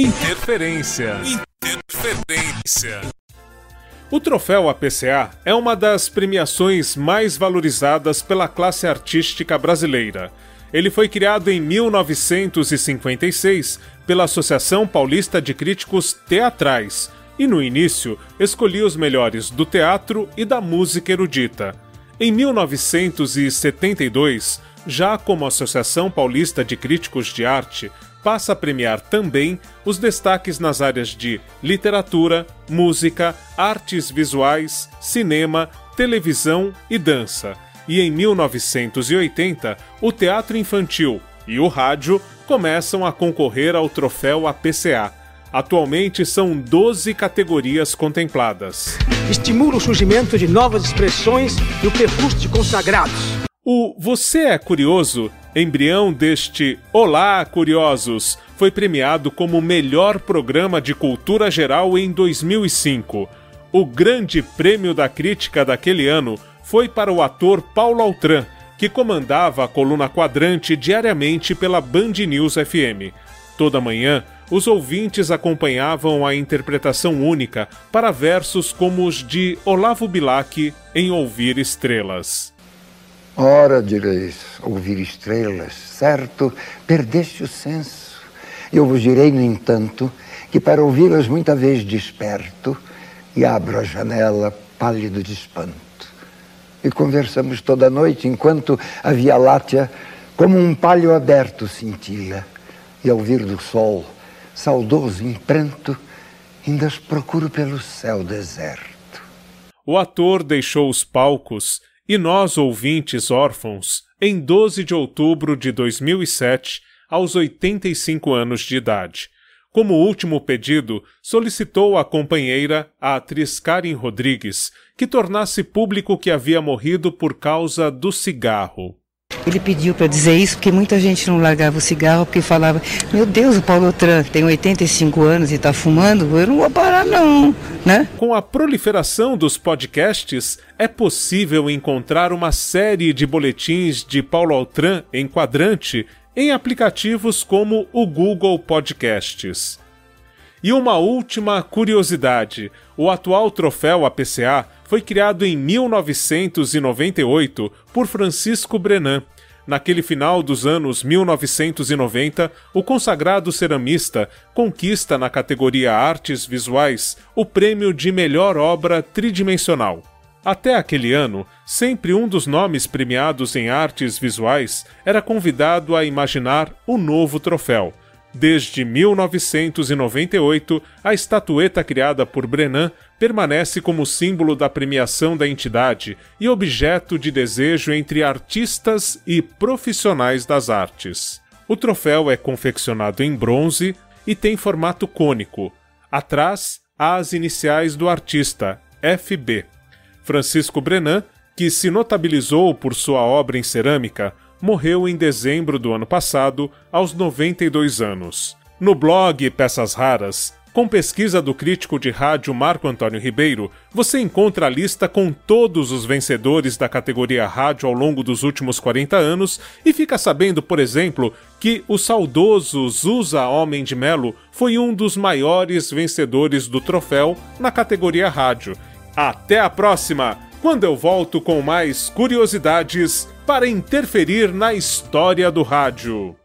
Interferência. Interferência. O troféu APCA é uma das premiações mais valorizadas pela classe artística brasileira. Ele foi criado em 1956 pela Associação Paulista de Críticos Teatrais e, no início, escolhia os melhores do teatro e da música erudita. Em 1972, já como Associação Paulista de Críticos de Arte, passa a premiar também os destaques nas áreas de literatura, música, artes visuais, cinema, televisão e dança. E em 1980, o teatro infantil e o rádio começam a concorrer ao troféu APCA. Atualmente são 12 categorias contempladas. Estimula o surgimento de novas expressões e o percurso de consagrados. O Você é Curioso, embrião deste Olá Curiosos, foi premiado como melhor programa de cultura geral em 2005. O grande prêmio da crítica daquele ano foi para o ator Paulo Altran, que comandava a coluna quadrante diariamente pela Band News FM. Toda manhã, os ouvintes acompanhavam a interpretação única para versos como os de Olavo Bilac em Ouvir Estrelas. Ora, direis, ouvir estrelas, certo, perdeste o senso. Eu vos direi, no entanto, que para ouvi-las muita vez desperto e abro a janela pálido de espanto. E conversamos toda noite enquanto a Via Láctea, como um palho aberto, cintila. E ao vir do sol, saudoso em pranto, ainda as procuro pelo céu deserto. O ator deixou os palcos e nós, ouvintes órfãos, em 12 de outubro de 2007, aos 85 anos de idade. Como último pedido, solicitou à companheira, a atriz Karen Rodrigues, que tornasse público que havia morrido por causa do cigarro. Ele pediu para dizer isso porque muita gente não largava o cigarro porque falava: Meu Deus, o Paulo Tran tem 85 anos e está fumando, eu não vou parar, não. Né? Com a proliferação dos podcasts, é possível encontrar uma série de boletins de Paulo Altran em quadrante em aplicativos como o Google Podcasts. E uma última curiosidade: o atual troféu APCA foi criado em 1998 por Francisco Brenan. Naquele final dos anos 1990, o consagrado ceramista conquista na categoria Artes Visuais o prêmio de melhor obra tridimensional. Até aquele ano, sempre um dos nomes premiados em artes visuais era convidado a imaginar o novo troféu. Desde 1998, a estatueta criada por Brenan permanece como símbolo da premiação da entidade e objeto de desejo entre artistas e profissionais das artes. O troféu é confeccionado em bronze e tem formato cônico. Atrás, há as iniciais do artista, FB. Francisco Brenan, que se notabilizou por sua obra em cerâmica, morreu em dezembro do ano passado, aos 92 anos. No blog Peças Raras, com pesquisa do crítico de rádio Marco Antônio Ribeiro, você encontra a lista com todos os vencedores da categoria rádio ao longo dos últimos 40 anos e fica sabendo, por exemplo, que o saudoso Zusa Homem de Melo foi um dos maiores vencedores do troféu na categoria rádio. Até a próxima, quando eu volto com mais curiosidades para interferir na história do rádio.